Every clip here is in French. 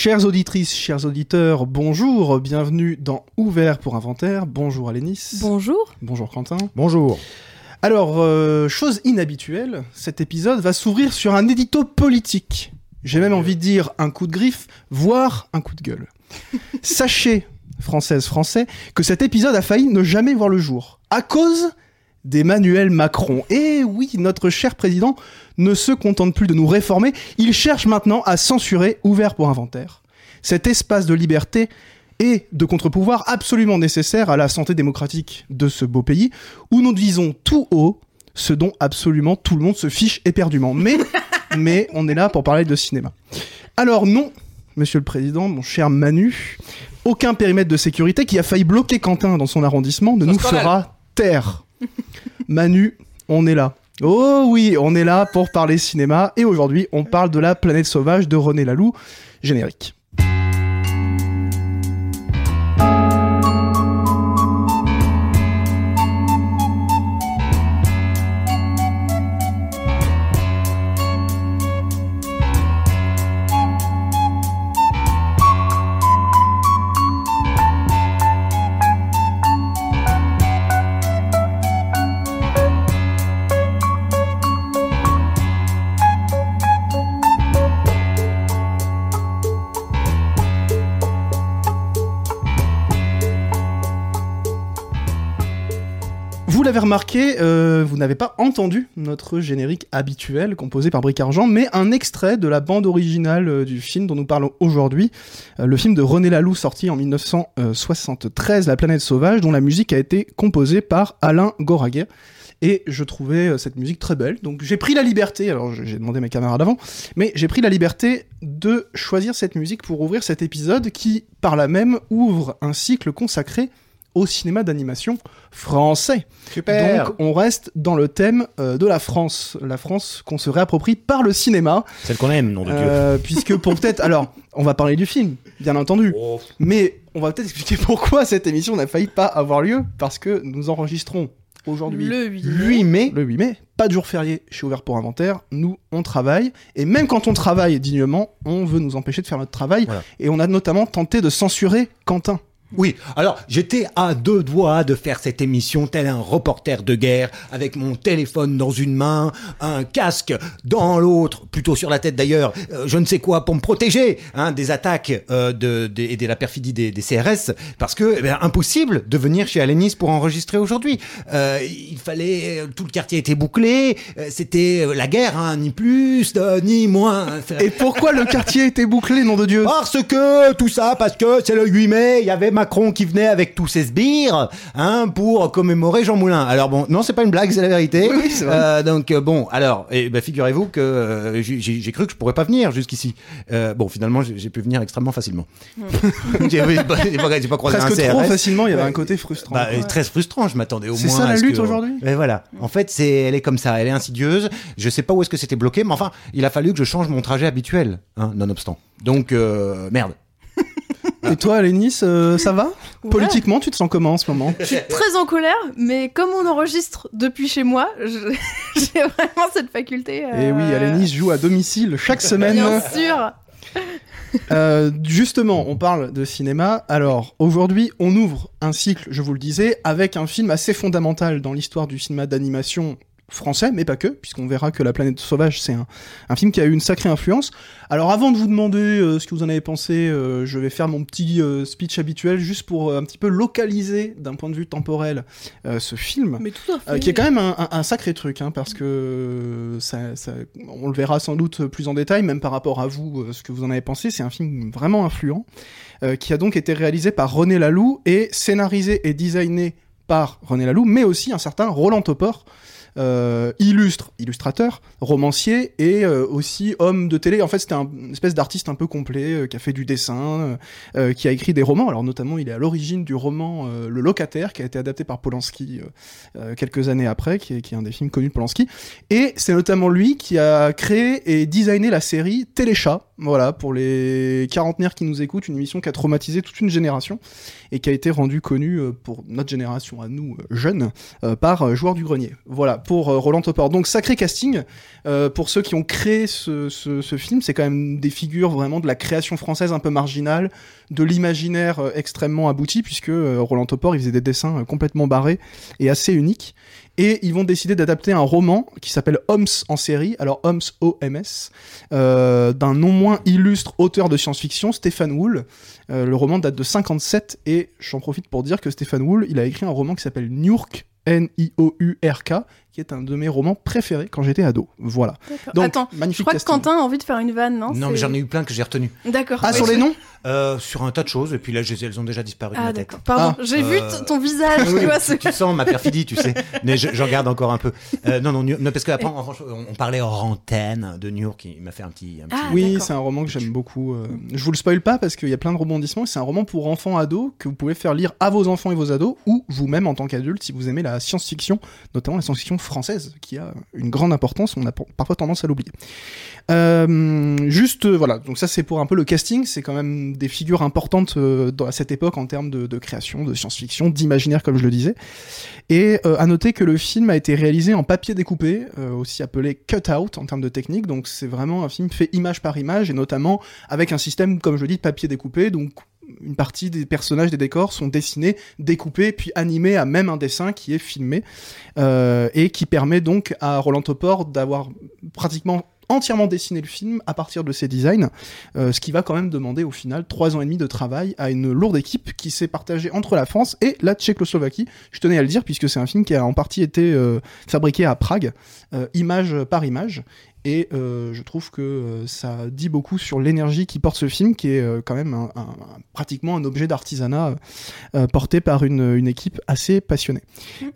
Chères auditrices, chers auditeurs, bonjour, bienvenue dans Ouvert pour Inventaire. Bonjour Alénis. Bonjour. Bonjour Quentin. Bonjour. Alors, euh, chose inhabituelle, cet épisode va s'ouvrir sur un édito politique. J'ai même envie de dire un coup de griffe, voire un coup de gueule. Sachez, françaises, français, que cet épisode a failli ne jamais voir le jour. À cause d'Emmanuel Macron. Et oui, notre cher président ne se contente plus de nous réformer, il cherche maintenant à censurer Ouvert pour Inventaire. Cet espace de liberté et de contre-pouvoir absolument nécessaire à la santé démocratique de ce beau pays, où nous disons tout haut ce dont absolument tout le monde se fiche éperdument. Mais, mais on est là pour parler de cinéma. Alors non, monsieur le président, mon cher Manu, aucun périmètre de sécurité qui a failli bloquer Quentin dans son arrondissement ne nous fera taire. Manu, on est là. Oh oui, on est là pour parler cinéma et aujourd'hui on parle de la planète sauvage de René Laloux, générique. Remarqué, euh, vous n'avez pas entendu notre générique habituel composé par Bric Argent, mais un extrait de la bande originale euh, du film dont nous parlons aujourd'hui, euh, le film de René Laloux sorti en 1973, La planète sauvage, dont la musique a été composée par Alain Goraguer. Et je trouvais cette musique très belle, donc j'ai pris la liberté, alors j'ai demandé à mes camarades avant, mais j'ai pris la liberté de choisir cette musique pour ouvrir cet épisode qui, par là même, ouvre un cycle consacré au cinéma d'animation français. Super. Donc on reste dans le thème euh, de la France, la France qu'on se réapproprie par le cinéma, Celle qu'on aime, nom de Dieu. euh, puisque pour peut-être, alors on va parler du film, bien entendu, Oh. mais on va peut-être expliquer pourquoi cette émission n'a failli pas avoir lieu, parce que nous enregistrons aujourd'hui Le 8. 8 mai. le 8 mai, pas de jour férié chez Ouvert pour Inventaire, nous on travaille, et même quand on travaille dignement, on veut nous empêcher de faire notre travail, Voilà. et on a notamment tenté de censurer Quentin. Oui, alors j'étais à deux doigts de faire cette émission tel un reporter de guerre, avec mon téléphone dans une main, un casque dans l'autre, plutôt sur la tête d'ailleurs, euh, je ne sais quoi pour me protéger hein, des attaques euh, de, de- et de la perfidie des, des CRS, parce que eh bien, impossible de venir chez Alénis pour enregistrer aujourd'hui. Euh, il fallait, tout le quartier était bouclé, euh, c'était euh, la guerre, hein, ni plus euh, ni moins. Et pourquoi le quartier était bouclé, nom de Dieu? Parce que tout ça, parce que c'est le 8 mai, il y avait Macron qui venait avec tous ses sbires, hein, pour commémorer Jean Moulin. Alors bon, non, c'est pas une blague, c'est la vérité. Oui, vrai. Euh, donc euh, bon, alors, eh ben, figurez-vous que euh, j'ai cru que je pourrais pas venir jusqu'ici. Euh, bon, finalement, j'ai pu venir extrêmement facilement. j'ai j'ai pas, pas- croisé Presque un trop CRS. facilement, il y avait un côté frustrant. Bah, très frustrant, je m'attendais au moins. C'est ça, la lutte que- aujourd'hui? Et voilà. En fait, c'est, elle est comme ça, elle est insidieuse. Je sais pas où est-ce que c'était bloqué, mais enfin, il a fallu que je change mon trajet habituel, hein, nonobstant. Donc, euh, merde. Et toi, Lénis, euh, ça va Ouais. Politiquement, tu te sens comment en ce moment Je suis très en colère, mais comme on enregistre depuis chez moi, je- j'ai vraiment cette faculté. euh, Et Eh oui, Alénis joue à domicile chaque semaine. Bien sûr. Euh, justement, on parle de cinéma. Alors, aujourd'hui, on ouvre un cycle, je vous le disais, avec un film assez fondamental dans l'histoire du cinéma d'animation français, mais pas que, puisqu'on verra que La planète sauvage, c'est un, un film qui a eu une sacrée influence. Alors, avant de vous demander euh, ce que vous en avez pensé, euh, je vais faire mon petit euh, speech habituel, juste pour un petit peu localiser, d'un point de vue temporel, ce film. Mais tout à fait. Qui est quand même un, un- un sacré truc, hein, parce que ça, ça- on le verra sans doute plus en détail, même par rapport à vous, ce que vous en avez pensé. C'est un film vraiment influent, qui a donc été réalisé par René Laloux et scénarisé et designé par René Laloux, mais aussi un certain Roland Topor, euh, illustre, illustrateur, romancier et euh, aussi homme de télé. En fait, c'était un- une espèce d'artiste un peu complet euh, qui a fait du dessin, euh, euh, qui a écrit des romans. Alors notamment, il est à l'origine du roman euh, Le Locataire, qui a été adapté par Polanski quelques années après, qui est, qui est un des films connus de Polanski. Et c'est notamment lui qui a créé et designé la série Téléchat, Voilà, pour les quarantenaires qui nous écoutent, une émission qui a traumatisé toute une génération et qui a été rendue connue euh, pour notre génération à nous, euh, jeunes, euh, par Joueur du Grenier. Voilà, pour Roland Topor. Donc, sacré casting. Pour ceux qui ont créé ce, film, c'est quand même des figures vraiment de la création française un peu marginale, de l'imaginaire extrêmement abouti, puisque Roland Topor, il faisait des dessins complètement barrés et assez uniques. Et ils vont décider d'adapter un roman qui s'appelle Homs en série, alors Homs O-M-S, euh, d'un non moins illustre auteur de science-fiction, Stéphane Wool. Euh, le roman date de 57 et j'en profite pour dire que Stéphane Wool, il a écrit un roman qui s'appelle Niurk, N-I-O-U-R-K, qui est un de mes romans préférés quand j'étais ado. Voilà. Donc, Attends, je magnifique crois que. Quentin a envie de faire une vanne, non Non, mais j'en ai eu plein que j'ai retenu. D'accord. Ah, sur les noms Euh, sur un tas de choses, et puis là, je elles ont déjà disparu de Ah, ma tête. d'accord. Pardon, Ah. j'ai vu Euh, ton visage, tu vois. sens ma perfidie, tu sais. Mais je- j'en garde encore un peu. Euh, non, non, New- non, parce qu'après, on, on parlait hors antenne de New York, il m'a fait un petit. un petit- Ah, Oui, c'est un roman que j'aime beaucoup. euh, Je vous le spoil pas parce qu'il y a plein de rebondissements. C'est un roman pour enfants ados que vous pouvez faire lire à vos enfants et vos ados ou vous-même en tant qu'adulte si vous aimez la science-fiction, notamment la science-fiction française qui a une grande importance. On a parfois tendance à l'oublier. Euh, juste, euh, voilà. Donc ça, c'est pour un peu le casting. C'est quand même des figures importantes euh, dans, à cette époque en termes de, création, de science-fiction, d'imaginaire, comme je le disais. Et à noter que le film a été réalisé en papier découpé, aussi appelé cut-out en termes de technique. Donc c'est vraiment un film fait image par image et notamment avec un système, comme je le dis, de papier découpé. Donc une partie des personnages, des décors sont dessinés, découpés, puis animés à même un dessin qui est filmé euh, et qui permet donc à Roland Topor d'avoir pratiquement entièrement dessiné le film à partir de ses designs, euh, ce qui va quand même demander au final trois ans et demi de travail à une lourde équipe qui s'est partagée entre la France et la Tchécoslovaquie. Je tenais à le dire puisque c'est un film qui a en partie été euh, fabriqué à Prague, image par image. Et euh, je trouve que euh, ça dit beaucoup sur l'énergie qui porte ce film, qui est euh, quand même un- un- pratiquement un objet d'artisanat euh, porté par une, une équipe assez passionnée.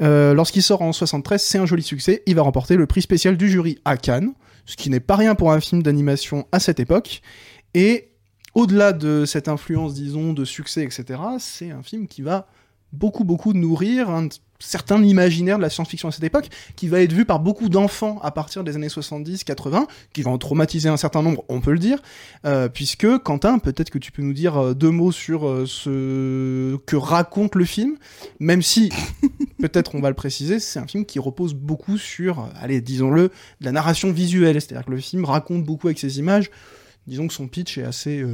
Euh, Lorsqu'il sort en 73, c'est un joli succès. Il va remporter le prix spécial du jury à Cannes, ce qui n'est pas rien pour un film d'animation à cette époque. Et au-delà de cette influence, disons, de succès, etc., c'est un film qui va beaucoup, beaucoup nourrir un certain imaginaire de la science-fiction à cette époque, qui va être vu par beaucoup d'enfants à partir des années 70-80, qui en traumatiser un certain nombre, on peut le dire, euh, puisque, Quentin, peut-être que tu peux nous dire euh, deux mots sur euh, ce que raconte le film, même si, peut-être on va le préciser, c'est un film qui repose beaucoup sur, allez, disons-le, la narration visuelle, c'est-à-dire que le film raconte beaucoup avec ses images, disons que son pitch est assez...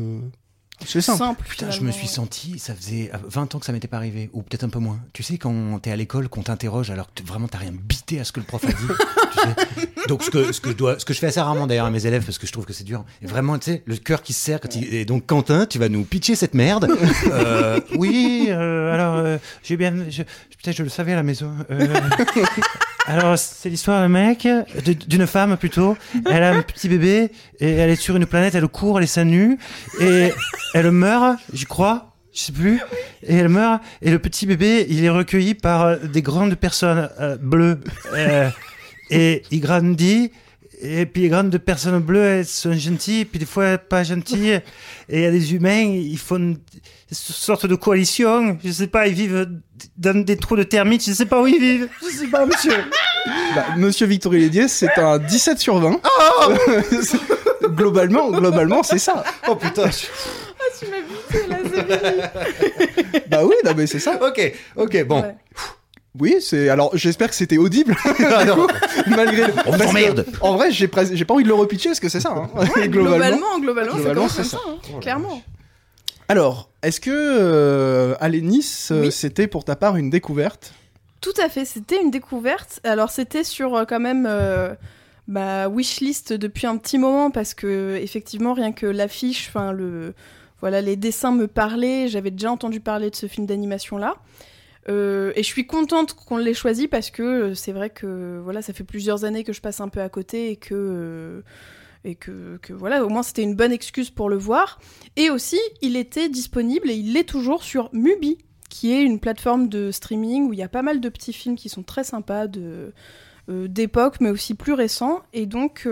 c'est simple. Putain, je me suis senti, ça faisait 20 ans que ça m'était pas arrivé, ou peut-être un peu moins. Tu sais, quand t'es à l'école, qu'on t'interroge alors que vraiment t'as rien bité à ce que le prof a dit. tu sais. Donc, ce que, ce, que je dois, ce que je fais assez rarement d'ailleurs à mes élèves, parce que je trouve que c'est dur. Et vraiment, tu sais, le cœur qui se serre. Quand il- Et donc, Quentin, tu vas nous pitcher cette merde. Euh, oui, euh, alors, euh, j'ai bien. Je, putain, je le savais à la maison. Alors, c'est l'histoire d'un mec, d'une femme plutôt. Elle a un petit bébé, et elle est sur une planète, elle court, elle est seins nus, et elle meurt, je crois, je sais plus, et elle meurt, et le petit bébé, il est recueilli par euh, des grandes personnes euh, bleues, euh, et il grandit, et puis les grandes personnes bleues, elles sont gentilles, puis des fois pas gentilles, et il y a des humains, ils font une sorte de coalition, je sais pas, ils vivent dans des trous de termites, je sais pas où ils vivent, je sais pas, monsieur. Bah, Monsieur Victor Lédier, c'est un 17 sur 20. globalement, globalement, c'est ça. Oh putain, Tu m'as buté là, c'est. Bah oui, non, mais c'est ça. ok, ok, bon. Ouais. Oui, c'est. Alors, j'espère que c'était audible. Ah, non. malgré. On parce que, t'emmerde. En vrai, j'ai pres- j'ai pas envie de le repitcher parce que c'est ça. hein. Globalement, globalement, globalement, c'est ça, hein, clairement. Alors, est-ce que euh, aller Nice, euh, Oui. c'était pour ta part une découverte? Tout à fait, c'était une découverte. Alors c'était sur euh, quand même euh, ma wishlist depuis un petit moment parce que effectivement rien que l'affiche, enfin le voilà les dessins me parlaient. J'avais déjà entendu parler de ce film d'animation là. Euh, et je suis contente qu'on l'ait choisi parce que euh, c'est vrai que voilà ça fait plusieurs années que je passe un peu à côté et que euh, que, voilà au moins c'était une bonne excuse pour le voir. Et aussi il était disponible et il l'est toujours sur Mubi qui est une plateforme de streaming où il y a pas mal de petits films qui sont très sympas d'époque mais aussi plus récents et donc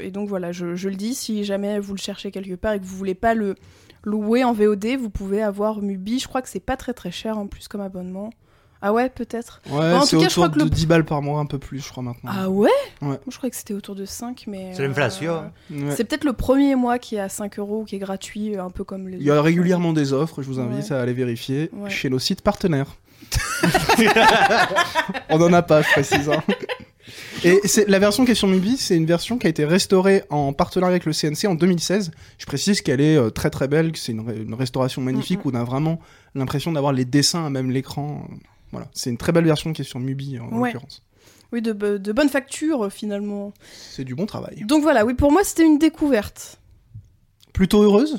et donc voilà je, je le dis si jamais vous le cherchez quelque part et que vous voulez pas le louer en VOD vous pouvez avoir Mubi je crois que c'est pas très très cher en plus comme abonnement Ah ouais, peut-être. Ouais, en c'est tout cas, je autour crois que de le- 10 balles par mois, un peu plus, je crois maintenant. Ah ouais Ouais. Moi, je croyais que c'était autour de 5, mais... C'est l'inflation. euh, Ouais. C'est peut-être le premier mois qui est à 5 euros, qui est gratuit, euh, un peu comme les... Il y a régulièrement des offres, je vous invite Ouais. à aller vérifier Ouais. chez nos sites partenaires. On en a pas, je précise. hein. Et c'est la version qui est sur Mubi, c'est une version qui a été restaurée en partenariat avec le CNC en 2016. Je précise qu'elle est euh, très très belle, que c'est une, restauration magnifique Mm, où on a vraiment l'impression d'avoir les dessins à même l'écran. Voilà, c'est une très belle version qui est sur Mubi en Ouais. l'occurrence. Oui, de bonne facture, euh, finalement. C'est du bon travail. Donc voilà, oui, pour moi, c'était une découverte. Plutôt heureuse?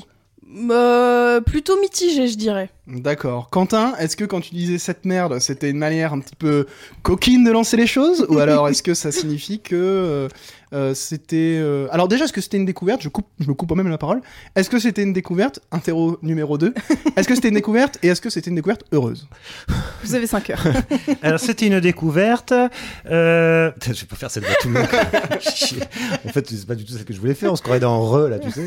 Euh, plutôt mitigée, je dirais. D'accord. Quentin, est-ce que quand tu disais cette merde, c'était une manière un petit peu coquine de lancer les choses Ou alors est-ce que ça signifie que euh, euh, c'était... euh, Alors déjà, est-ce que c'était une découverte je, coupe, je me coupe moi-même la parole. Est-ce que c'était une découverte Interro numéro 2. Est-ce que c'était une découverte Et est-ce que c'était une découverte heureuse? Vous avez 5 heures. Alors c'était une découverte. Euh... Je vais pas faire cette voix tout le monde. En fait, c'est pas du tout ça que je voulais faire. On se croirait dans Re là, tu sais.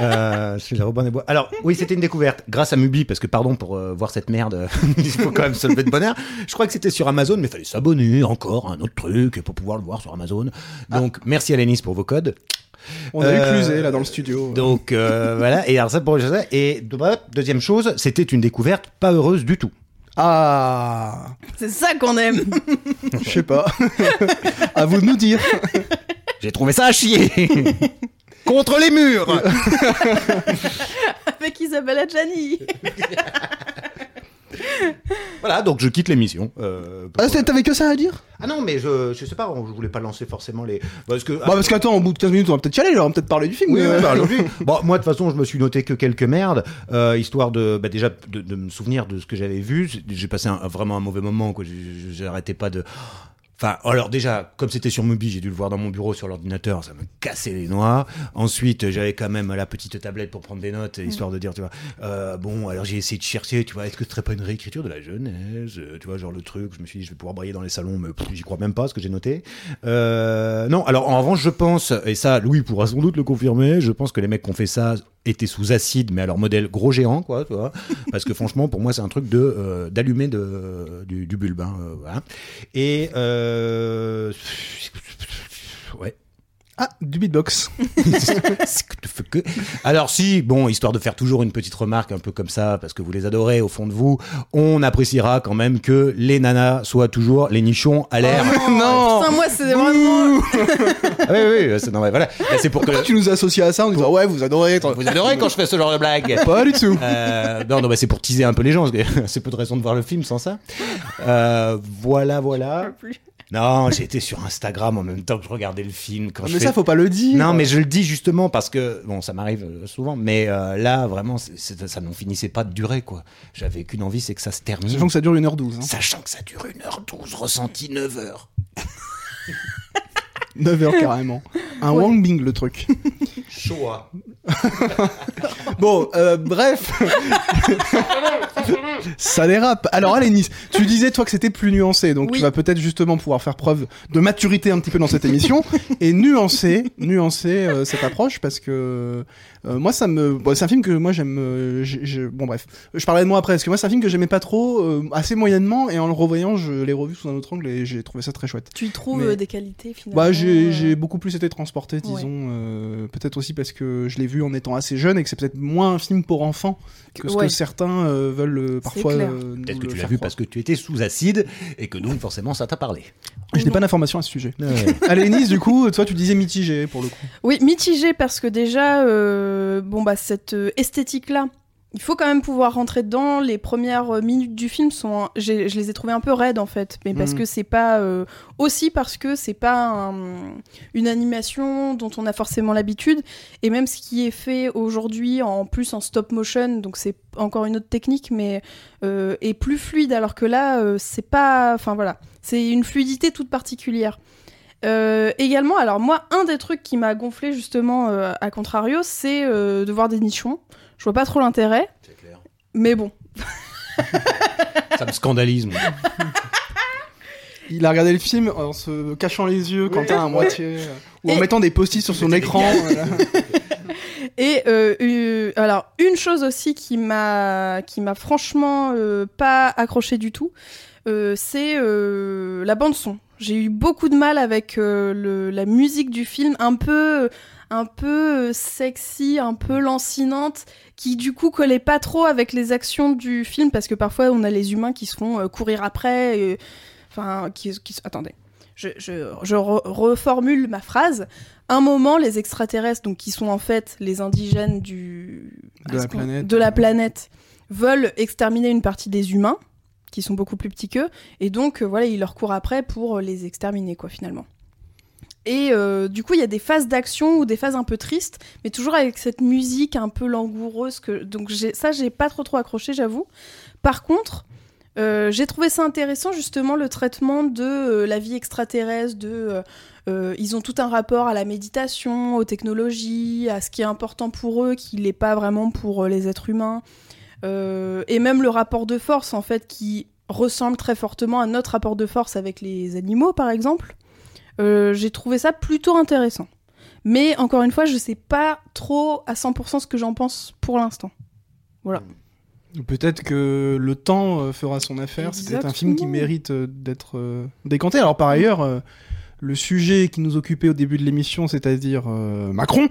Euh, je suis le Robin des Bois. Alors oui, c'était une découverte grâce à Mubi parce que pardon pour euh, voir cette merde. Il faut quand même se lever de bonheur. Je crois que c'était sur Amazon, mais il fallait s'abonner encore à un autre truc pour pouvoir le voir sur Amazon. Donc merci à Lénis pour vos codes. On a Euh, eu là dans le studio. Donc euh, voilà. Et alors ça pour ça. Et deuxième chose, c'était une découverte pas heureuse du tout. Ah C'est ça qu'on aime. Je sais pas. à vous de nous dire. J'ai trouvé ça à chier. Contre les murs. Avec Isabelle Adjani. Voilà, donc je quitte l'émission. Euh, Ah, t'avais que ça à dire? Ah non, mais je, je sais pas, je voulais pas lancer forcément les. Parce que. Bah parce qu'attends, au bout de 15 minutes, on va peut-être y aller, on va peut-être parler du film. Oui, euh, bah, bon, moi, de toute façon, je me suis noté que quelques merdes, euh, histoire de, bah, déjà, de, de me souvenir de ce que j'avais vu. J'ai passé un- vraiment un mauvais moment, quoi. J'arrêtais pas de. Enfin, alors déjà, comme c'était sur Mubi, j'ai dû le voir dans mon bureau sur l'ordinateur, ça me cassait les noix. Ensuite, j'avais quand même la petite tablette pour prendre des notes, histoire de dire, tu vois, euh, bon, alors j'ai essayé de chercher, tu vois, est-ce que ce serait pas une réécriture de la jeunesse, euh, tu vois, genre le truc, je me suis dit, je vais pouvoir brailler dans les salons, mais j'y crois même pas, ce que j'ai noté. Euh, non, alors en revanche, je pense, et ça, Louis pourra sans doute le confirmer, je pense que les mecs qui ont fait ça étaient sous acide, mais alors modèle gros géant, quoi, tu vois, parce que franchement, pour moi, c'est un truc de euh, d'allumer du, du bulbe, hein, euh. Et euh. Ah, du beatbox. Alors si, bon, histoire de faire toujours une petite remarque un peu comme ça, parce que vous les adorez au fond de vous, on appréciera quand même que les nanas soient toujours les nichons à l'air. non Putain, moi, c'est vraiment... Ah oui, oui, c'est normal. Voilà, Là, c'est pour que Pourquoi tu nous associes à ça en disant ouais, vous adorez vous adorez quand je fais ce genre de blague. Pas du tout. Euh, non, non, bah, c'est pour teaser un peu les gens, parce que c'est peu de raison de voir le film sans ça. Euh, voilà, voilà. Non, j'étais sur Instagram en même temps que je regardais le film. Quand je Mais fais- ça, faut pas le dire. Non, mais je le dis justement parce que, bon, ça m'arrive euh, souvent, mais euh, là, vraiment, ça n'en finissait pas de durer, quoi. J'avais qu'une envie, c'est que ça se termine. Sachant que ça dure 1h12. Hein. Sachant que ça dure 1h12, ressenti 9h. 9h carrément. Un Ouais. Wang Bing le truc. Choix. Bon, euh, bref. ça dérape. Alors, allez, Nice, tu disais, toi, que c'était plus nuancé. Donc, Oui. tu vas peut-être justement pouvoir faire preuve de maturité un petit peu dans cette émission et nuancer, nuancer euh, cette approche parce que euh, moi, ça me. Bon, c'est un film que moi, j'aime. euh, Bon, bref. Je parlerai de moi après parce que moi, c'est un film que j'aimais pas trop, euh, assez moyennement. Et en le revoyant, je l'ai revu sous un autre angle et j'ai trouvé ça très chouette. Tu y trouves Mais- des qualités, finalement Bah, j'ai euh, j'ai beaucoup plus été transporté, disons. euh, peut-être aussi parce que je l'ai vu en étant assez jeune et que c'est peut-être moins un film pour enfants que ce Ouais. que certains euh, veulent parfois. euh, Peut-être que tu l'as vu croire. parce que tu étais sous acide et que donc, forcément, ça t'a parlé. Je n'ai pas d'informations à ce sujet. Allez, Nice, du coup, toi, tu disais mitigé pour le coup. Oui, mitigé parce que déjà, euh, bon bah cette euh, esthétique-là, il faut quand même pouvoir rentrer dedans. Les premières euh, minutes du film sont, je les ai trouvées un peu raides en fait, mais parce Mhm. que c'est pas euh, aussi parce que c'est pas un- une animation dont on a forcément l'habitude, et même ce qui est fait aujourd'hui en plus en stop motion, donc c'est encore une autre technique, mais euh, est plus fluide, alors que là, euh, c'est pas, enfin voilà, c'est une fluidité toute particulière. Euh, également, alors moi, un des trucs qui m'a gonflé justement euh, à contrario, c'est euh, de voir des nichons. Je vois pas trop l'intérêt, C'est clair. mais bon. Ça me scandalise. moi. Il a regardé le film en se cachant les yeux, Quentin, à moitié, ou en Et- mettant des post-it sur son écran. voilà. Et euh, euh, alors une chose aussi qui m'a qui m'a franchement euh, pas accroché du tout, euh, c'est euh, la bande son. J'ai eu beaucoup de mal avec euh, le, la musique du film, un peu un peu sexy, un peu lancinante, qui du coup collait pas trop avec les actions du film parce que parfois on a les humains qui se font courir après, et- enfin qui, qui attendez. Je, je, je re- reformule ma phrase. Un moment, les extraterrestres, donc qui sont en fait les indigènes du De la est-ce qu'on- planète. de la planète, veulent exterminer une partie des humains qui sont beaucoup plus petits qu'eux, et donc euh, voilà, ils leur courent après pour euh, les exterminer quoi finalement. Et euh, du coup, il y a des phases d'action ou des phases un peu tristes, mais toujours avec cette musique un peu langoureuse. Que... Donc ça, j'ai pas trop trop accroché, j'avoue. Par contre, j'ai trouvé ça intéressant justement le traitement de la vie extraterrestre, de ils ont tout un rapport à la méditation, aux technologies, à ce qui est important pour eux, qui n'est pas vraiment pour les êtres humains, et même le rapport de force en fait qui ressemble très fortement à notre rapport de force avec les animaux par exemple. Euh, j'ai trouvé ça plutôt intéressant. Mais encore une fois, je sais pas trop à 100% ce que j'en pense pour l'instant. Peut-être que le temps euh, fera son affaire. C'est un film qui mérite euh, d'être euh, décanté. Alors par ailleurs, euh, le sujet qui nous occupait au début de l'émission, c'est-à-dire euh, Macron,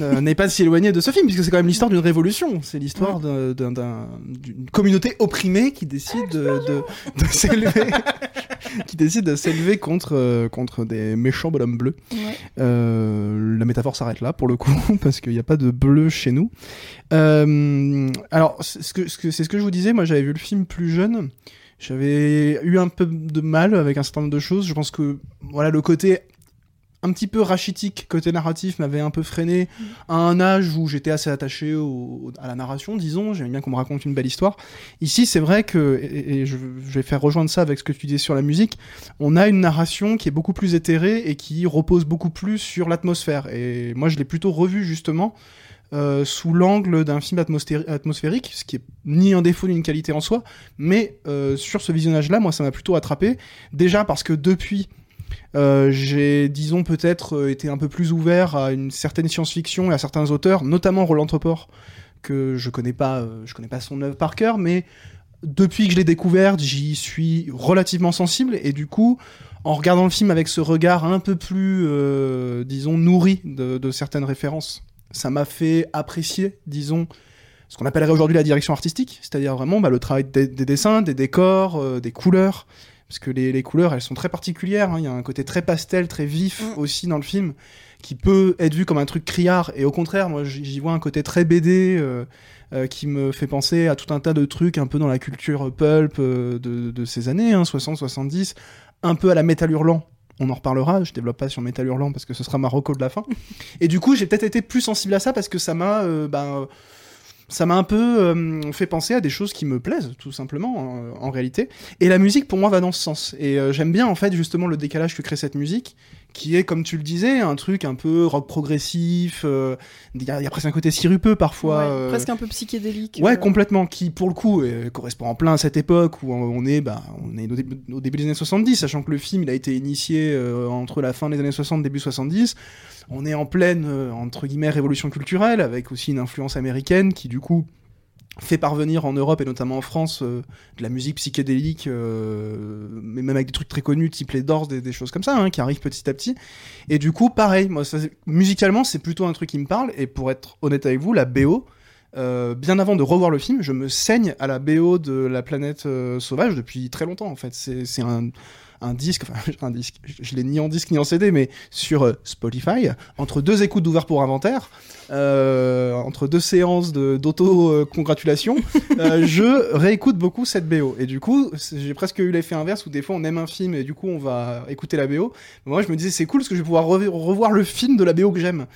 euh, n'est pas si éloigné de ce film, puisque c'est quand même l'histoire d'une révolution. C'est l'histoire d'un- d'un- d'un- d'une communauté opprimée qui décide de, de, de s'élever, qui décide de s'élever contre euh, contre des méchants bonhommes bleus. Ouais. Euh, la métaphore s'arrête là pour le coup parce qu'il n'y a pas de bleu chez nous. Euh, alors c'est ce que ce que- c'est ce que je vous disais. Moi j'avais vu le film plus jeune. J'avais eu un peu de mal avec un certain nombre de choses. Je pense que voilà le côté un petit peu rachitique côté narratif m'avait un peu freiné à un âge où j'étais assez attaché au- à la narration, disons. J'aimais bien qu'on me raconte une belle histoire. Ici, c'est vrai que, et, et je, je vais faire rejoindre ça avec ce que tu disais sur la musique, on a une narration qui est beaucoup plus éthérée et qui repose beaucoup plus sur l'atmosphère. Et moi, je l'ai plutôt revu justement euh, sous l'angle d'un film atmosphé- atmosphérique, ce qui est ni un défaut ni une qualité en soi, mais euh, sur ce visionnage-là, moi, ça m'a plutôt attrapé. Déjà parce que depuis, euh, j'ai, disons, peut-être été un peu plus ouvert à une certaine science-fiction et à certains auteurs, notamment Roland Topor, que je connais pas, je connais pas son œuvre par cœur, mais depuis que je l'ai découverte, j'y suis relativement sensible et du coup, en regardant le film avec ce regard un peu plus, disons, nourri de, de certaines références, ça m'a fait apprécier, disons, ce qu'on appellerait aujourd'hui la direction artistique, c'est-à-dire vraiment bah, le travail des, des dessins, des décors, euh, des couleurs, parce que les, les couleurs, elles sont très particulières. hein. Il y a un côté très pastel, très vif Mm. aussi dans le film, qui peut être vu comme un truc criard. Et au contraire, moi, j'y vois un côté très BD euh, euh, qui me fait penser à tout un tas de trucs un peu dans la culture pulp de, de ces années, hein, 60, 70, un peu à la métal hurlant. On en reparlera, je développe pas sur métal hurlant parce que ce sera ma de la fin. Et du coup, j'ai peut-être été plus sensible à ça parce que ça m'a euh, ben, ça m'a un peu euh, fait penser à des choses qui me plaisent, tout simplement, en, en réalité. Et la musique, pour moi, va dans ce sens. Et euh, j'aime bien, en fait, justement, le décalage que crée cette musique, qui est, comme tu le disais, un truc un peu rock progressif. euh, Il y, a- il y a presque un côté sirupeux, parfois. Ouais, euh, Presque un peu psychédélique. Ouais, euh. complètement. Qui, pour le coup, correspond en plein à cette époque où on est, bah, on est au début, au début des années 70, sachant que le film, il a été initié entre la fin des années 60 début 70. On est en pleine, entre guillemets, révolution culturelle, avec aussi une influence américaine qui, du coup, fait parvenir en Europe et notamment en France euh, de la musique psychédélique, euh, mais même avec des trucs très connus, type les Doors, des, choses comme ça, hein, qui arrivent petit à petit. Et du coup, pareil, moi, musicalement, c'est plutôt un truc qui me parle. Et pour être honnête avec vous, la BO, euh, bien avant de revoir le film, je me saigne à la BO de La planète euh, sauvage depuis très longtemps en fait. C'est un, un disque, enfin un disque, je, je l'ai ni en disque ni en CD, mais sur euh, Spotify, entre deux écoutes d'ouvert pour inventaire, euh, entre deux séances de- d'auto-congratulation, je réécoute beaucoup cette BO. Et du coup, j'ai presque eu l'effet inverse où des fois on aime un film et du coup on va écouter la BO. Moi je me disais c'est cool parce que je vais pouvoir rev- revoir le film de la BO que j'aime.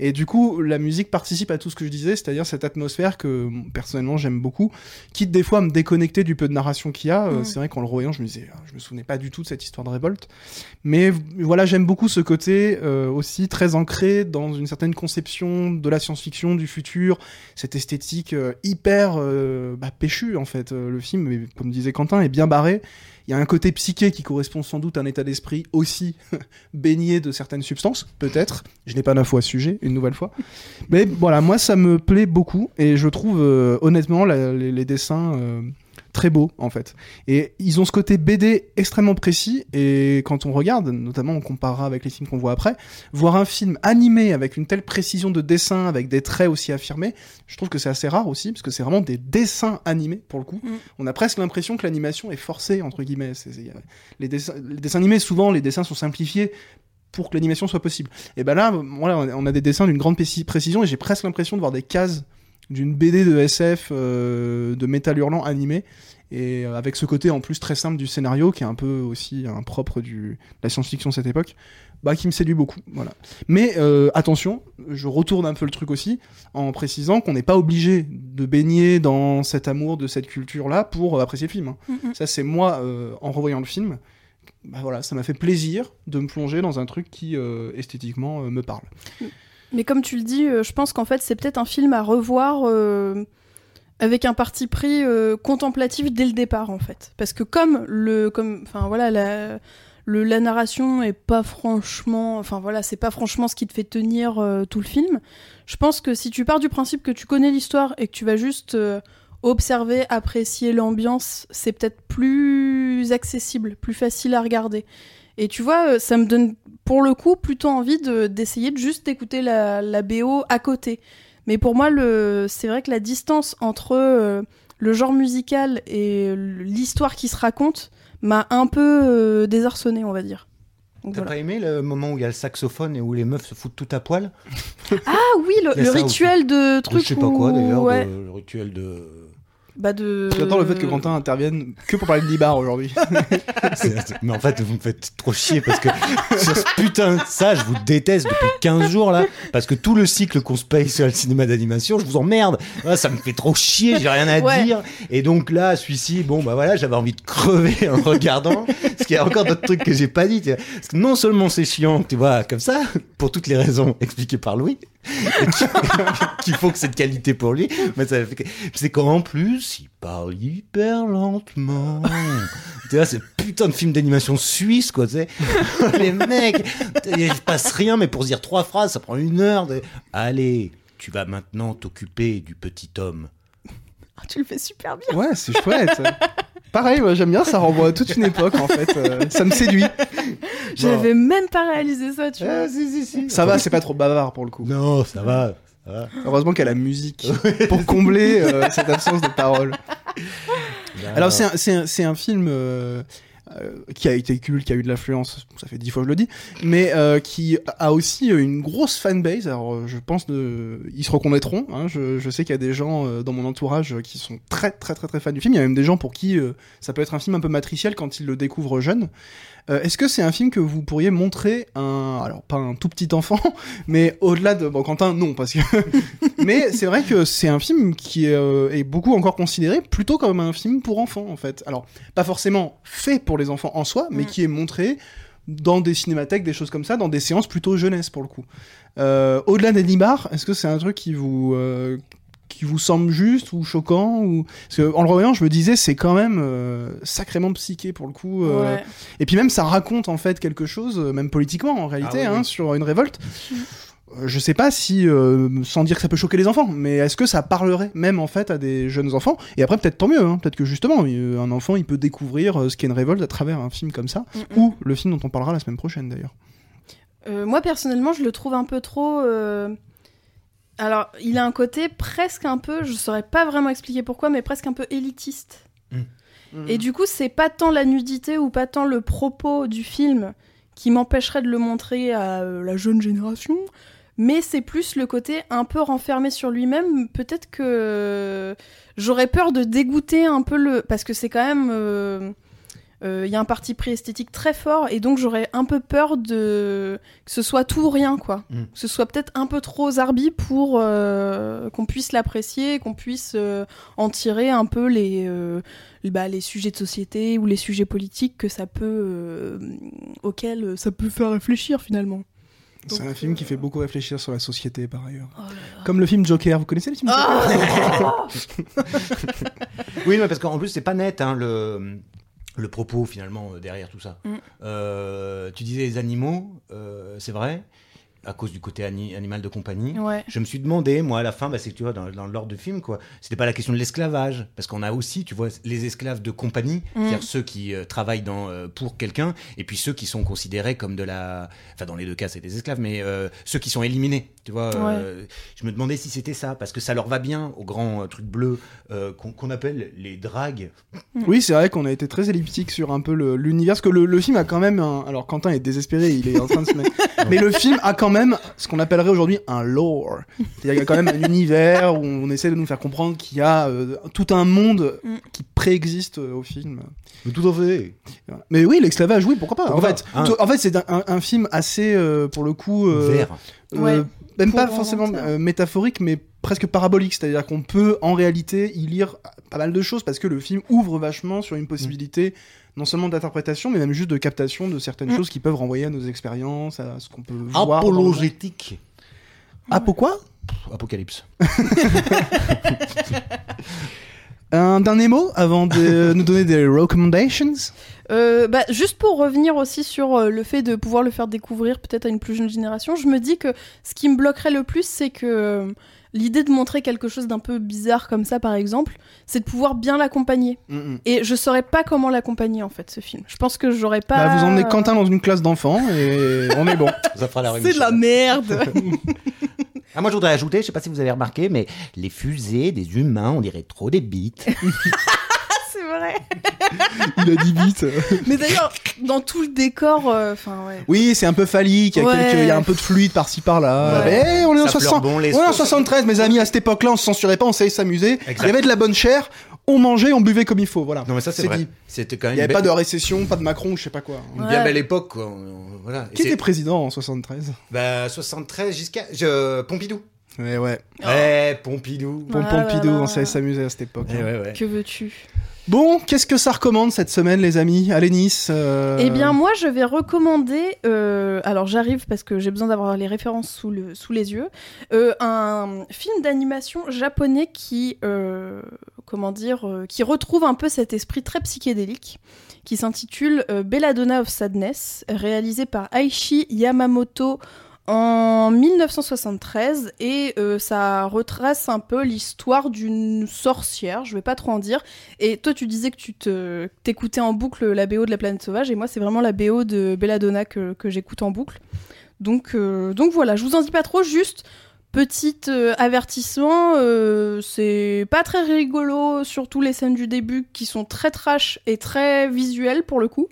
Et du coup, la musique participe à tout ce que je disais, c'est-à-dire cette atmosphère que personnellement j'aime beaucoup, quitte des fois à me déconnecter du peu de narration qu'il y a. Euh. C'est vrai qu'en le revoyant, je me disais, ah, je me souvenais pas du tout de cette histoire de révolte. Mais voilà, j'aime beaucoup ce côté euh, aussi très ancré dans une certaine conception de la science-fiction, du futur, cette esthétique euh, hyper euh, bah, péchue en fait. Le film, mais comme disait Quentin, est bien barré. Il y a un côté psyché qui correspond sans doute à un état d'esprit aussi baigné de certaines substances, peut-être. Je n'ai pas à ce sujet, une nouvelle fois. Mais voilà, moi ça me plaît beaucoup et je trouve euh, honnêtement la- les, les dessins euh, très beaux en fait. Et ils ont ce côté BD extrêmement précis et quand on regarde, notamment on comparera avec les films qu'on voit après, voir un film animé avec une telle précision de dessin, avec des traits aussi affirmés, je trouve que c'est assez rare aussi parce que c'est vraiment des dessins animés pour le coup. Mm. On a presque l'impression que l'animation est forcée entre guillemets. Dessins, les dessins animés, souvent les dessins sont simplifiés pour que l'animation soit possible. Et ben là, voilà, on a des dessins d'une grande préci- précision et j'ai presque l'impression de voir des cases d'une BD de SF euh, de métal hurlant animé et euh, avec ce côté en plus très simple du scénario qui est un peu aussi un propre du, de la science-fiction de cette époque, bah qui me séduit beaucoup. Voilà. Mais euh, attention, je retourne un peu le truc aussi en précisant qu'on n'est pas obligé de baigner dans cet amour de cette culture-là pour euh, apprécier le film. hein. Ça, c'est moi, euh, en revoyant le film, bah voilà, ça m'a fait plaisir de me plonger dans un truc qui, euh, esthétiquement, euh, me parle. Mais comme tu le dis, euh, je pense qu'en fait, c'est peut-être un film à revoir avec un parti pris contemplatif dès le départ, en fait. Parce que comme le, comme, enfin voilà, la, le, la narration est pas franchement, enfin voilà, c'est pas franchement ce qui te fait tenir tout le film. Je pense que si tu pars du principe que tu connais l'histoire et que tu vas juste observer, apprécier l'ambiance, c'est peut-être plus accessible, plus facile à regarder. Et tu vois, euh, ça me donne pour le coup plutôt envie de- d'essayer de, juste d'écouter la, la BO à côté. Mais pour moi, c'est vrai que la distance entre euh, le genre musical et l'histoire qui se raconte m'a un peu euh, désarçonné, on va dire. T'as voilà. pas aimé le moment où il y a le saxophone et où les meufs se foutent tout à poil? Ah oui, le, rituel de trucs. Je sais pas quoi d'ailleurs, ouais, le rituel de. Bah de. J'adore le fait que Quentin intervienne que pour parler de Libar aujourd'hui. Mais en fait, vous me faites trop chier parce que sur ce putain de ça, je vous déteste depuis 15 jours là. Parce que tout le cycle qu'on se paye sur le cinéma d'animation, je vous emmerde. Ah, ça me fait trop chier, j'ai rien à Ouais. dire. Et donc là, celui-ci, bon bah voilà, j'avais envie de crever en regardant. Parce qu'il y a encore d'autres trucs que j'ai pas dit. Parce que non seulement c'est chiant, tu vois, comme ça, pour toutes les raisons expliquées par Louis, qu'il faut que c'est de qualité pour lui, mais ça fait que- c'est qu'en plus, il parle hyper lentement. tu vois, c'est putain de film d'animation suisse, quoi, tu sais. Les mecs, il se passe rien, mais pour se dire trois phrases, ça prend une heure. de- Allez, tu vas maintenant t'occuper du petit homme. Ah, tu le fais super bien. ouais, c'est chouette. Pareil, moi j'aime bien, ça renvoie à toute une époque en fait. euh, ça me séduit. J'avais même pas réalisé ça, tu vois. Ah, si, si, si. Ça va, c'est pas trop bavard pour le coup. Non, ça va. ça va. Heureusement qu'il y a la musique pour combler euh, cette absence de parole. Alors c'est un, c'est un, c'est un film euh, euh, qui a été culte, qui a eu de l'affluence, ça fait dix fois que je le dis, mais euh, qui a aussi une grosse fanbase. Alors euh, je pense de, ils se reconnaîtront. Hein, je, je sais qu'il y a des gens euh, dans mon entourage euh, qui sont très très très très fans du film. Il y a même des gens pour qui ça peut être un film un peu matriciel quand ils le découvrent jeune. Euh, Est-ce que c'est un film que vous pourriez montrer un, alors pas un tout petit enfant, mais au-delà de, bon Quentin non parce que, mais c'est vrai que c'est un film qui est, euh, est beaucoup encore considéré plutôt comme un film pour enfants en fait. Alors pas forcément fait pour les enfants en soi, mais qui est montré dans des cinémathèques, des choses comme ça, dans des séances plutôt jeunesse pour le coup. Euh, au-delà des est-ce que c'est un truc qui vous euh, qui vous semble juste ou choquant ou parce que en le revoyant je me disais c'est quand même euh, sacrément psyché pour le coup euh, Ouais. et puis même ça raconte en fait quelque chose, euh, même politiquement en réalité, Ah oui, hein, oui. sur une révolte. Je sais pas si, euh, sans dire que ça peut choquer les enfants, mais est-ce que ça parlerait même en fait à des jeunes enfants? Et après peut-être tant mieux, hein, peut-être que justement un enfant il peut découvrir ce qu'est une révolte à travers un film comme ça, Mm, mm. ou le film dont on parlera la semaine prochaine d'ailleurs. Euh, moi personnellement, je le trouve un peu trop. euh, Alors, il a un côté presque un peu, je saurais pas vraiment expliquer pourquoi, mais presque un peu élitiste. Et du coup, c'est pas tant la nudité ou pas tant le propos du film qui m'empêcherait de le montrer à euh, la jeune génération, mais c'est plus le côté un peu renfermé sur lui-même. Peut-être que j'aurais peur de dégoûter un peu le. Parce que c'est quand même. euh, Il y a un parti pris esthétique très fort, et donc j'aurais un peu peur de que ce soit tout ou rien, quoi. Mm. Que ce soit peut-être un peu trop zarbi pour euh, qu'on puisse l'apprécier, qu'on puisse euh, en tirer un peu les, euh, bah, les sujets de société ou les sujets politiques que ça peut, euh, auxquels ça peut faire réfléchir finalement. C'est un film qui euh, fait beaucoup réfléchir sur la société par ailleurs. Oh là là. Comme le film Joker, vous connaissez le film Joker? Ah Oui, mais parce qu'en plus, c'est pas net hein, le, le propos finalement euh, derrière tout ça. Mm. Euh, tu disais les animaux, euh, c'est vrai. À cause du côté ani- animal de compagnie. Ouais. Je me suis demandé, moi, à la fin, bah, c'est que tu vois, dans, dans l'ordre du film, quoi, c'était pas la question de l'esclavage. Parce qu'on a aussi, tu vois, les esclaves de compagnie, c'est-à-dire ceux qui euh, travaillent dans, euh, pour quelqu'un, et puis ceux qui sont considérés comme de la. Enfin, dans les deux cas, c'est des esclaves, mais euh, ceux qui sont éliminés, tu vois. euh, je me demandais si c'était ça, parce que ça leur va bien au grand euh, truc bleu euh, qu'on appelle les dragues. Oui, c'est vrai qu'on a été très elliptique sur un peu l'univers, parce que le, le film a quand même un... Alors Quentin est désespéré, il est en train de se mettre... Mais le film a quand même ce qu'on appellerait aujourd'hui un lore. C'est-à-dire qu'il y a quand même un univers où on essaie de nous faire comprendre qu'il y a euh, tout un monde Mm. qui préexiste euh, au film. Tout à fait. Voilà. Mais oui, l'esclavage, oui, pourquoi pas. Pourquoi en fait, pas, hein. tout- en fait c'est un, un- un film assez, euh, pour le coup... euh, Vert. euh, Ouais. même Pour pas forcément euh, métaphorique, mais presque parabolique. C'est-à-dire qu'on peut en réalité y lire pas mal de choses parce que le film ouvre vachement sur une possibilité non seulement d'interprétation, mais même juste de captation de certaines Mm. choses qui peuvent renvoyer à nos expériences, à ce qu'on peut voir. Apologétique. Ah, pourquoi? Apocalypse. Un dernier mot avant de nous donner des recommendations? Euh, bah, juste pour revenir aussi sur euh, le fait de pouvoir le faire découvrir peut-être à une plus jeune génération, je me dis que ce qui me bloquerait le plus, c'est que euh, l'idée de montrer quelque chose d'un peu bizarre comme ça, par exemple, c'est de pouvoir bien l'accompagner. Mm, Et je saurais pas comment l'accompagner en fait, ce film. Je pense que j'aurais pas. Bah, Vous emmenez Quentin dans une classe d'enfants et on est bon. Ça fera la C'est de la merde. Ah, moi, je voudrais ajouter, je sais pas si vous avez remarqué, mais les fusées des humains, on dirait trop des bites. vrai. Il a dit vite. Mais d'ailleurs, dans tout le décor, euh, enfin ouais. Oui, c'est un peu phallique, il y a, Ouais. quelques- il y a un peu de fluide par-ci par-là. Ouais. Eh, on est en Ça pleure 60 bon, on est en sauces. 73, mes amis, à cette époque-là, on se censurait pas, on savait s'amuser. Il y avait de la bonne chair, on mangeait, on buvait comme il faut, voilà. Non, mais ça, c'est vrai. dit. C'était quand Il même n'y une, avait pas de récession, pas de Macron, je sais pas quoi. une Ouais. bien belle époque, quoi. Voilà. Qui était président en 73 Bah, 73 jusqu'à. je- Pompidou. Ouais, ouais. Ouais, Pompidou. Pom Ah Pompidou, on savait s'amuser à cette époque. Eh ouais, ouais. Que veux-tu? Bon, qu'est-ce que ça recommande cette semaine, les amis? Allez, Nice. euh, Eh bien, moi, je vais recommander. euh, alors, j'arrive parce que j'ai besoin d'avoir les références sous, le, sous les yeux. euh, un film d'animation japonais qui, euh, comment dire, euh, qui retrouve un peu cet esprit très psychédélique, qui s'intitule euh, Belladonna of Sadness, réalisé par Aishi Yamamoto en 1973 et euh, ça retrace un peu l'histoire d'une sorcière, je vais pas trop en dire. Et toi tu disais que tu t'écoutais en boucle la BO de la planète sauvage et moi c'est vraiment la BO de Belladonna que, j'écoute en boucle. Donc, euh, donc voilà, je vous en dis pas trop, juste petit euh, avertissement, c'est pas très rigolo, surtout les scènes du début qui sont très trash et très visuelles pour le coup.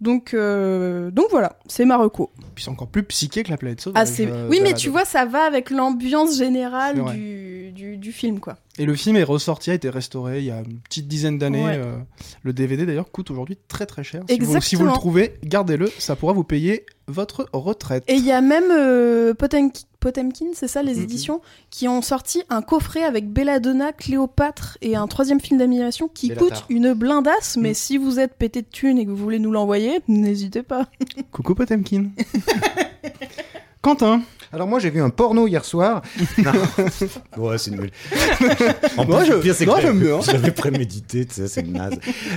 Donc, euh, donc voilà, c'est ma reco. Puis c'est encore plus psyché que la planète sauvage. Ah, euh, Oui, mais tu vois, ça va avec l'ambiance générale du, du, du film, quoi. Et le film est ressorti, a été restauré il y a une petite dizaine d'années. Ouais. euh, le DVD d'ailleurs coûte aujourd'hui très très cher. Si vous, si vous Exactement. le trouvez, gardez-le, ça pourra vous payer votre retraite. Et il y a même Potemkin, Potemkin, c'est ça, les Mhm. éditions, qui ont sorti un coffret avec Belladonna, Cléopâtre et un troisième film d'animation qui Bellatar. coûte une blindasse, mais Mhm. si vous êtes pété de thunes et que vous voulez nous l'envoyer, n'hésitez pas. Coucou Potemkin. Quentin. Alors, moi, j'ai vu un porno hier soir. Non. ouais, c'est nul. En Moi, plus, je- pire, c'est moi, que l'avais prémédité, tu sais, c'est naze.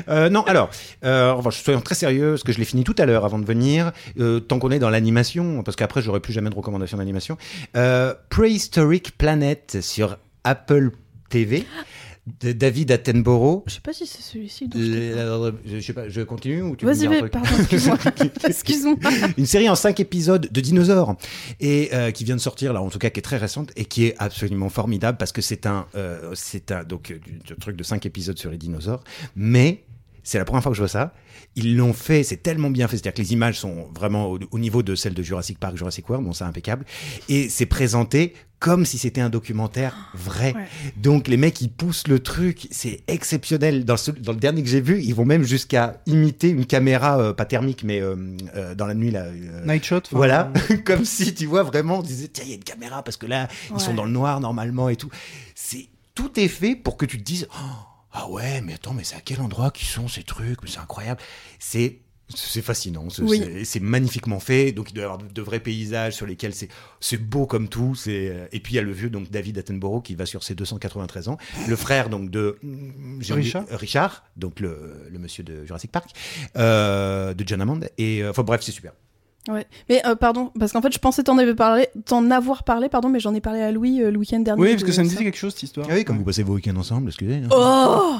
Euh, non, alors, euh, en revanche, soyons très sérieux, parce que je l'ai fini tout à l'heure avant de venir, euh, tant qu'on est dans l'animation, parce qu'après, j'aurai plus jamais de recommandations d'animation. Euh, Prehistoric Planet sur Apple TV. De David Attenborough. Je sais pas si c'est celui-ci. dont je sais pas, je continue ou tu Vas-y, pardon, excuse-moi. excuse-moi. une série en cinq épisodes de dinosaures et euh, qui vient de sortir là en tout cas qui est très récente et qui est absolument formidable parce que c'est un euh, c'est un donc euh, du, du truc de cinq épisodes sur les dinosaures mais c'est la première fois que je vois ça. Ils l'ont fait, c'est tellement bien fait. C'est-à-dire que les images sont vraiment au, au niveau de celles de Jurassic Park, Jurassic World, bon, c'est impeccable. Et c'est présenté comme si c'était un documentaire vrai. Ouais. Donc les mecs, ils poussent le truc, c'est exceptionnel. Dans, ce- dans le dernier que j'ai vu, ils vont même jusqu'à imiter une caméra, euh, pas thermique, mais euh, euh, dans la nuit, là. Night Shot. voilà, comme si tu vois vraiment, on disait tiens, il y a une caméra parce que là, ils sont dans le noir normalement et tout. C'est tout est fait pour que tu te dises Oh, ah ouais, mais attends, mais c'est à quel endroit qui sont ces trucs? C'est incroyable. C'est c'est fascinant, c'est Oui. magnifiquement fait. Donc il doit y avoir de, de vrais paysages sur lesquels c'est c'est beau comme tout. C'est euh, et puis il y a le vieux donc David Attenborough qui va sur ses 293 ans, le frère donc de Richard. Richard, donc le, le monsieur de Jurassic Park, euh, de John Hammond. Et euh, enfin bref, c'est super. Ouais. Mais euh, pardon, parce qu'en fait, je pensais t'en avais parlé, t'en avoir parlé, pardon, mais j'en ai parlé à Louis euh, le week-end dernier. Oui, parce que ça me disait quelque chose cette histoire. Ah oui, comme vous passez vos week-ends ensemble, excusez. hein. Oh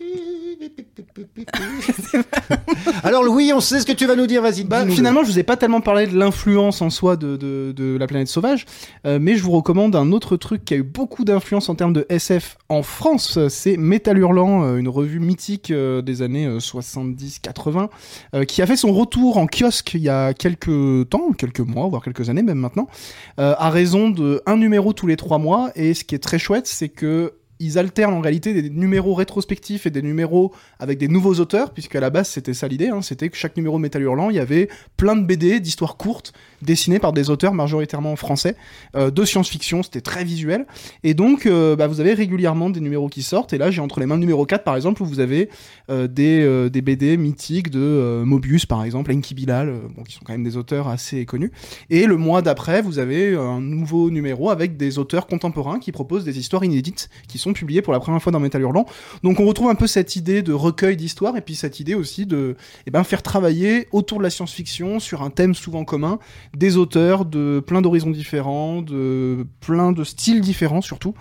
Alors Louis, on sait ce que tu vas nous dire, vas-y. Bah, finalement, je vous ai pas tellement parlé de l'influence en soi de, de, de la planète sauvage, euh, mais je vous recommande un autre truc qui a eu beaucoup d'influence en termes de SF en France. C'est Métal Hurlant, euh, une revue mythique euh, des années 70-80, euh, qui a fait son retour en kiosque il y a quelques temps, quelques mois, voire quelques années même maintenant, euh, à raison de un numéro tous les trois mois. Et ce qui est très chouette, c'est que ils alternent en réalité des numéros rétrospectifs et des numéros avec des nouveaux auteurs, puisque à la base c'était ça l'idée, hein, c'était que chaque numéro de Métal Hurlant, il y avait plein de BD, d'histoires courtes, dessinées par des auteurs majoritairement français, euh, de science-fiction, c'était très visuel, et donc euh, bah, vous avez régulièrement des numéros qui sortent, et là j'ai entre les mains le numéro 4 par exemple, où vous avez euh, des, euh, des BD mythiques de euh, Mobius par exemple, Enki Bilal, bon, qui sont quand même des auteurs assez connus, et le mois d'après vous avez un nouveau numéro avec des auteurs contemporains qui proposent des histoires inédites, qui sont publiées pour la première fois dans Métal Hurlant, donc on retrouve un peu cette idée de recueil d'histoires et puis cette idée aussi de eh ben, faire travailler autour de la science-fiction sur un thème souvent commun des auteurs de plein d'horizons différents, de plein de styles différents surtout,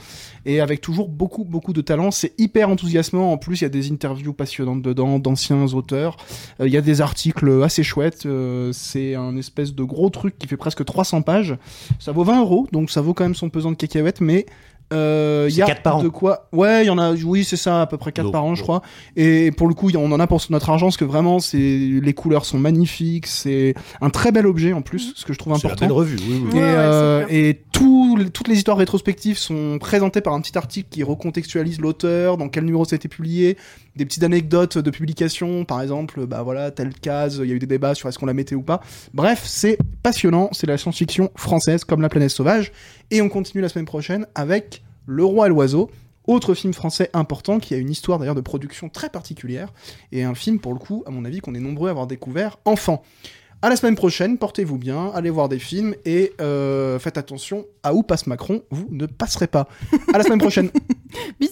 et avec toujours beaucoup beaucoup de talent. C'est hyper enthousiasmant. En plus, il y a des interviews passionnantes dedans d'anciens auteurs. Euh, Il y a des articles assez chouettes. Euh, c'est un espèce de gros truc qui fait presque 300 pages. Ça vaut 20 euros, donc ça vaut quand même son pesant de cacahuètes, mais euh, il y C'est a quatre par an. de quoi. Ouais, il y en a. Oui, c'est ça, à peu près 4 Lourd, par an, je crois. Et pour le coup, on en a pour notre argent, parce que vraiment, c'est les couleurs sont magnifiques. C'est un très bel objet en plus, ce que je trouve C'est important. belle revue, oui, oui. Et, Ouais, euh, c'est et tout- toutes les histoires rétrospectives sont présentées par un petit article qui recontextualise l'auteur, dans quel numéro ça a été publié, des petites anecdotes de publication, par exemple, bah voilà, telle case, il y a eu des débats sur est-ce qu'on la mettait ou pas. Bref, c'est passionnant, c'est la science-fiction française comme La planète sauvage. Et on continue la semaine prochaine avec Le roi et l'oiseau. Autre film français important qui a une histoire d'ailleurs de production très particulière et un film pour le coup, à mon avis, qu'on est nombreux à avoir découvert enfant. À la semaine prochaine, portez-vous bien, allez voir des films et euh, faites attention à où passe Macron, vous ne passerez pas. À la semaine prochaine. Bisous